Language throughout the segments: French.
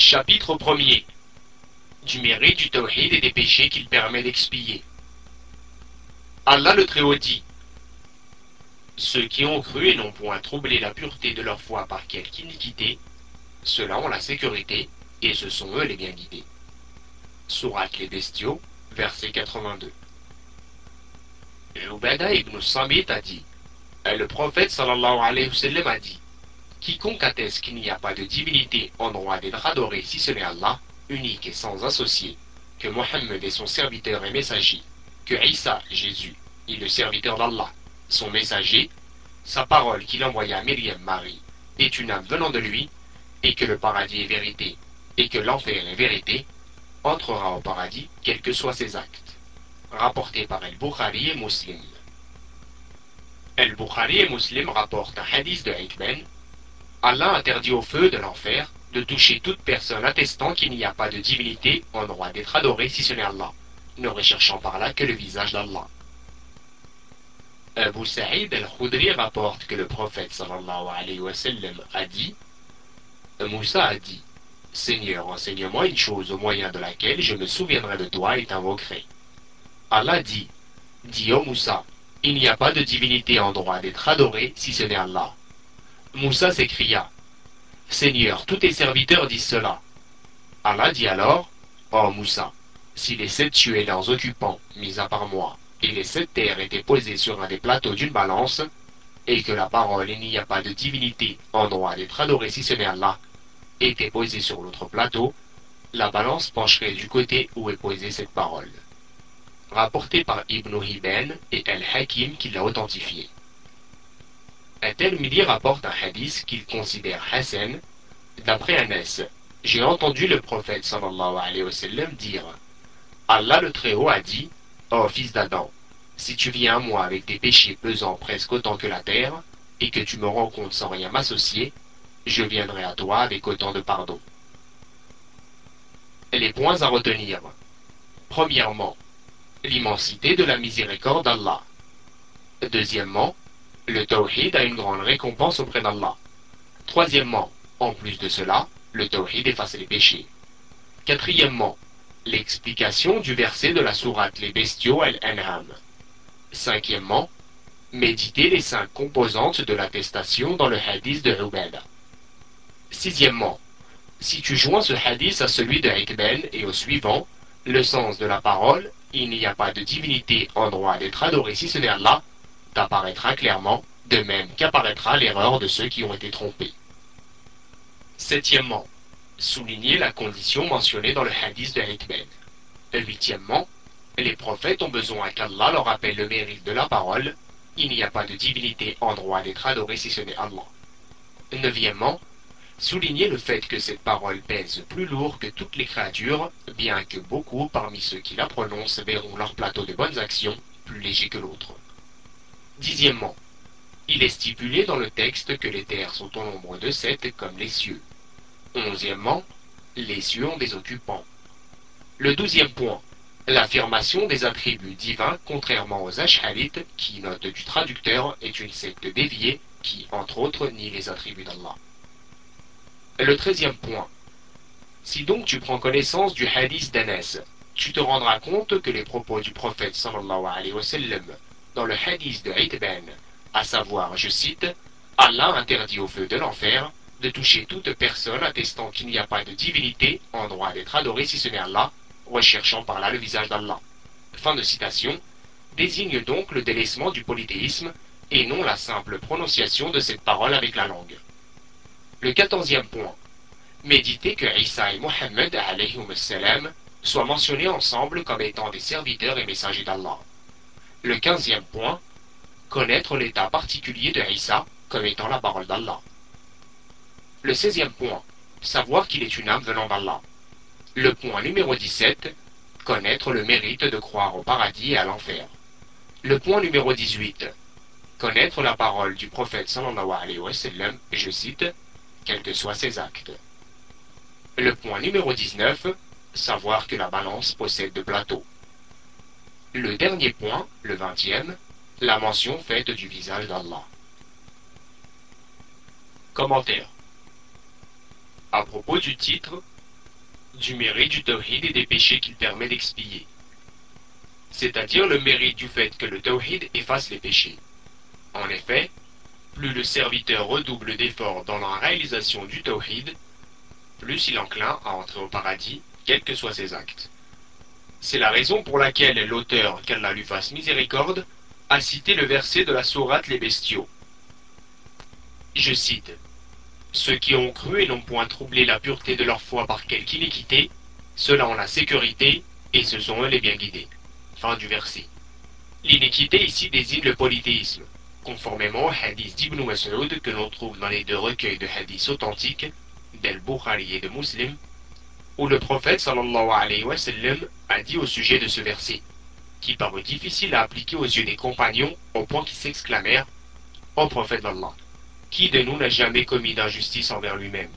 Chapitre 1er Du mérite du tawhid et des péchés qu'il permet d'expier. Allah le Très-Haut dit Ceux qui ont cru et n'ont point troublé la pureté de leur foi par quelque iniquité, ceux-là ont la sécurité, et ce sont eux les bien guidés. Sourate les bestiaux, verset 82. Ubada ibn Samit a dit Le prophète sallallahu alayhi wa sallam a dit Quiconque atteste qu'il n'y a pas de divinité en droit d'être adoré si ce n'est Allah, unique et sans associé, que Mohammed est son serviteur et messager, que Isa, Jésus, est le serviteur d'Allah, son messager, sa parole qu'il envoya à Myriam Marie, est une âme venant de lui, et que le paradis est vérité, et que l'enfer est vérité, entrera au paradis, quels que soient ses actes. Rapporté par El-Bukhari et Muslim. El-Bukhari et Muslim rapportent un hadith de Hikben, Allah interdit au feu de l'enfer de toucher toute personne attestant qu'il n'y a pas de divinité en droit d'être adoré si ce n'est Allah, ne recherchant par là que le visage d'Allah. Abu Sa'id al-Khudri rapporte que le prophète sallallahu alayhi wa sallam a dit Moussa a dit Seigneur, enseigne-moi une chose au moyen de laquelle je me souviendrai de toi et t'invoquerai. Allah dit Dis ô Moussa, il n'y a pas de divinité en droit d'être adoré si ce n'est Allah. Moussa s'écria Seigneur, tous tes serviteurs disent cela. Allah dit alors Oh Moussa, si les sept et leurs occupants, mis à part moi, et les sept terres étaient posés sur un des plateaux d'une balance, et que la parole il n'y a pas de divinité en droit d'être adoré si ce n'est Allah, était posée sur l'autre plateau, la balance pencherait du côté où est posée cette parole. Rapporté par Ibn Hibben et El-Hakim qui l'a authentifié. At-Tirmidhi rapporte un hadith qu'il considère Hassan. D'après Anas, j'ai entendu le prophète sallallahu alayhi wa sallam dire Allah le Très-Haut a dit Ô fils d'Adam, si tu viens à moi avec des péchés pesant presque autant que la terre, et que tu me rencontres sans rien m'associer, je viendrai à toi avec autant de pardon. Les points à retenir. Premièrement, l'immensité de la miséricorde d'Allah. Deuxièmement, le tawhid a une grande récompense auprès d'Allah. Troisièmement, en plus de cela, le tawhid efface les péchés. Quatrièmement, l'explication du verset de la sourate Les bestiaux Al-An'am. Cinquièmement, méditer les cinq composantes de l'attestation dans le hadith de Ubada. Sixièmement, si tu joins ce hadith à celui de Hikben et au suivant, le sens de la parole, il n'y a pas de divinité en droit d'être adoré si ce n'est Allah, t'apparaîtra clairement, de même qu'apparaîtra l'erreur de ceux qui ont été trompés. Septièmement, souligner la condition mentionnée dans le hadith de Hikben. Huitièmement, les prophètes ont besoin qu'Allah leur rappelle le mérite de la parole, il n'y a pas de divinité en droit d'être adoré si ce n'est Allah. Neuvièmement, souligner le fait que cette parole pèse plus lourd que toutes les créatures, bien que beaucoup parmi ceux qui la prononcent verront leur plateau de bonnes actions plus léger que l'autre. Dixièmement, il est stipulé dans le texte que les terres sont au nombre de sept comme les cieux. Onzièmement, les cieux ont des occupants. Le douzième point, l'affirmation des attributs divins contrairement aux Ash'arites qui, note du traducteur, est une secte déviée qui, entre autres, nie les attributs d'Allah. Le treizième point, si donc tu prends connaissance du hadith d'Anas, tu te rendras compte que les propos du prophète sallallahu alayhi wa sallam dans le hadith de Itban, à savoir, je cite, Allah interdit au feu de l'enfer de toucher toute personne attestant qu'il n'y a pas de divinité en droit d'être adoré si ce n'est Allah, recherchant par là le visage d'Allah. Fin de citation, désigne donc le délaissement du polythéisme et non la simple prononciation de cette parole avec la langue. Le quatorzième point, méditer que Isa et Mohammed soient mentionnés ensemble comme étant des serviteurs et messagers d'Allah. Le quinzième point, connaître l'état particulier de Isa comme étant la parole d'Allah. Le seizième point, savoir qu'il est une âme venant d'Allah. Le point numéro 17, connaître le mérite de croire au paradis et à l'enfer. Le point numéro 18, connaître la parole du prophète sallallahu alayhi wa sallam, je cite, quels que soient ses actes. Le point numéro 19, savoir que la balance possède de plateaux. Le dernier point, le vingtième, la mention faite du visage d'Allah. Commentaire. À propos du titre du mérite du tawhid et des péchés qu'il permet d'expier. C'est-à-dire le mérite du fait que le tawhid efface les péchés. En effet, plus le serviteur redouble d'efforts dans la réalisation du tawhid, plus il enclin à entrer au paradis, quels que soient ses actes. C'est la raison pour laquelle l'auteur, qu'Allah lui fasse miséricorde, a cité le verset de la sourate Les Bestiaux. Je cite Ceux qui ont cru et n'ont point troublé la pureté de leur foi par quelque iniquité, ceux-là ont la sécurité, et ce sont eux les bien guidés. Fin du verset. L'iniquité ici désigne le polythéisme, conformément au hadith d'Ibn Mas'ud que l'on trouve dans les deux recueils de hadiths authentiques d'Al-Bukhari et de Muslim, où le prophète sallallahu alayhi wa sallam a dit au sujet de ce verset, qui parut difficile à appliquer aux yeux des compagnons au point qu'ils s'exclamèrent Ô prophète d'Allah, qui de nous n'a jamais commis d'injustice envers lui-même?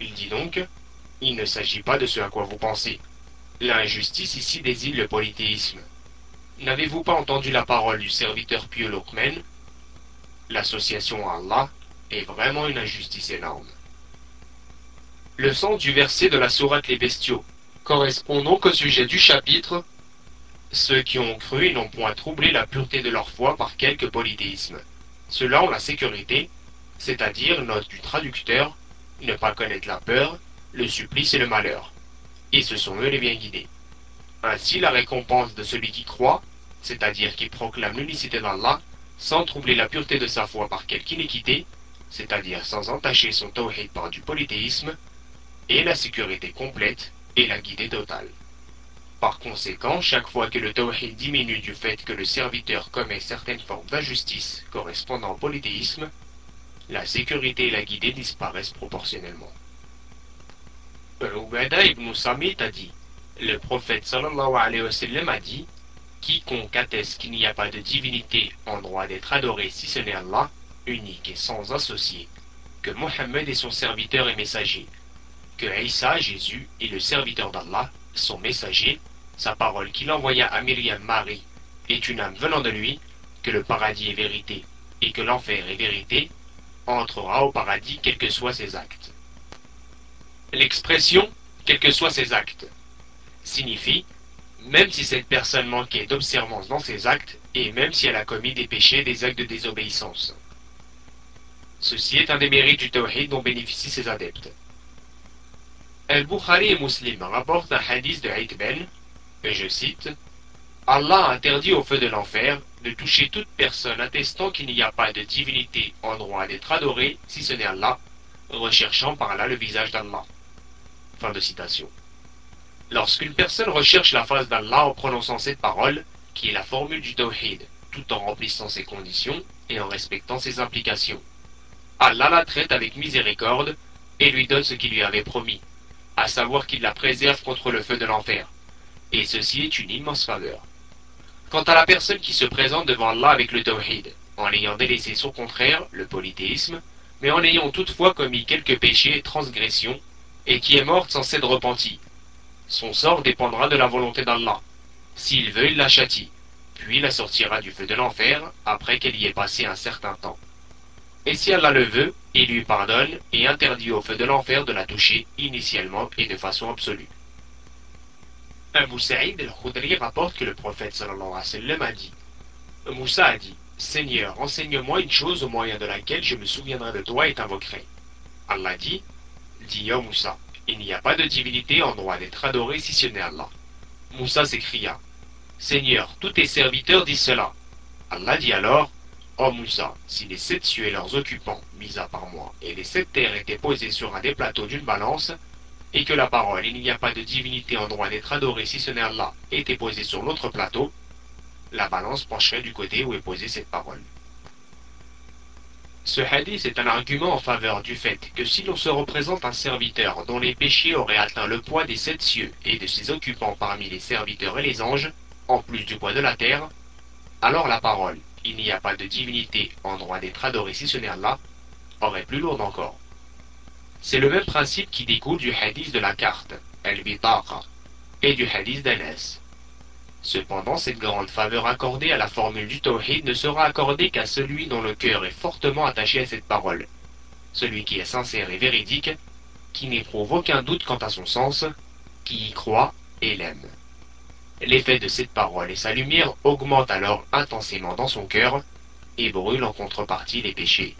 Il dit donc Il ne s'agit pas de ce à quoi vous pensez. L'injustice ici désigne le polythéisme. N'avez-vous pas entendu la parole du serviteur pieux Lokmen? L'association à Allah est vraiment une injustice énorme. Le sens du verset de la sourate Les Bestiaux correspond donc au sujet du chapitre Ceux qui ont cru n'ont point troublé la pureté de leur foi par quelque polythéisme. Ceux-là ont la sécurité, c'est-à-dire, note du traducteur, ne pas connaître la peur, le supplice et le malheur. Et ce sont eux les bien guidés. Ainsi la récompense de celui qui croit, c'est-à-dire qui proclame l'unicité d'Allah, sans troubler la pureté de sa foi par quelque iniquité, c'est-à-dire sans entacher son tawhid par du polythéisme, et la sécurité complète et la guidée totale. Par conséquent, chaque fois que le tawhid diminue du fait que le serviteur commet certaines formes d'injustice correspondant au polythéisme, la sécurité et la guidée disparaissent proportionnellement. Ibn Samit a dit Le prophète sallallahu alayhi wa sallam a dit Quiconque atteste qu'il n'y a pas de divinité en droit d'être adoré si ce n'est Allah, unique et sans associé, que Mohammed est son serviteur et messager, que Isa, Jésus, est le serviteur d'Allah, son messager, sa parole qu'il envoya à Myriam Marie, est une âme venant de lui, que le paradis est vérité, et que l'enfer est vérité, entrera au paradis quels que soient ses actes. L'expression quels que soient ses actes signifie même si cette personne manquait d'observance dans ses actes, et même si elle a commis des péchés, des actes de désobéissance. Ceci est un des mérites du tawhid dont bénéficient ses adeptes. Al-Bukhari et Muslim rapportent un hadith de Ben, et je cite Allah interdit au feu de l'enfer de toucher toute personne attestant qu'il n'y a pas de divinité en droit d'être adorée si ce n'est Allah, recherchant par là le visage d'Allah. Fin de citation. Lorsqu'une personne recherche la face d'Allah en prononçant cette parole, qui est la formule du tawhid, tout en remplissant ses conditions et en respectant ses implications, Allah la traite avec miséricorde et lui donne ce qu'il lui avait promis, à savoir qu'il la préserve contre le feu de l'enfer. Et ceci est une immense faveur. Quant à la personne qui se présente devant Allah avec le tawhid, en ayant délaissé son contraire, le polythéisme, mais en ayant toutefois commis quelques péchés et transgressions, et qui est morte sans s'être repentie, son sort dépendra de la volonté d'Allah. S'il veut, il la châtie, puis la sortira du feu de l'enfer après qu'elle y ait passé un certain temps. Et si Allah le veut, il lui pardonne et interdit au feu de l'enfer de la toucher initialement et de façon absolue. Abu Sa'id al-Khudri rapporte que le prophète sallallahu alayhi wa a dit Moussa a dit Seigneur, enseigne-moi une chose au moyen de laquelle je me souviendrai de toi et t'invoquerai. Allah dit Dis, ô Moussa, il n'y a pas de divinité en droit d'être adoré si ce n'est Allah. Moussa s'écria Seigneur, tous tes serviteurs disent cela. Allah dit alors Ô Moussa, si les sept cieux et leurs occupants, mis à part moi, et les sept terres étaient posés sur un des plateaux d'une balance, et que la parole, il n'y a pas de divinité en droit d'être adorée si ce n'est Allah, était posée sur l'autre plateau, la balance pencherait du côté où est posée cette parole. Ce hadith est un argument en faveur du fait que si l'on se représente un serviteur dont les péchés auraient atteint le poids des sept cieux et de ses occupants parmi les serviteurs et les anges, en plus du poids de la terre, alors la parole, il n'y a pas de divinité en droit d'être adorée si ce n'est Allah, aurait plus lourde encore. C'est le même principe qui découle du hadith de la carte, El-Bitaqa, et du hadith d'Anas. Cependant, cette grande faveur accordée à la formule du tawhid ne sera accordée qu'à celui dont le cœur est fortement attaché à cette parole, celui qui est sincère et véridique, qui n'éprouve aucun doute quant à son sens, qui y croit et l'aime. L'effet de cette parole et sa lumière augmentent alors intensément dans son cœur et brûlent en contrepartie les péchés.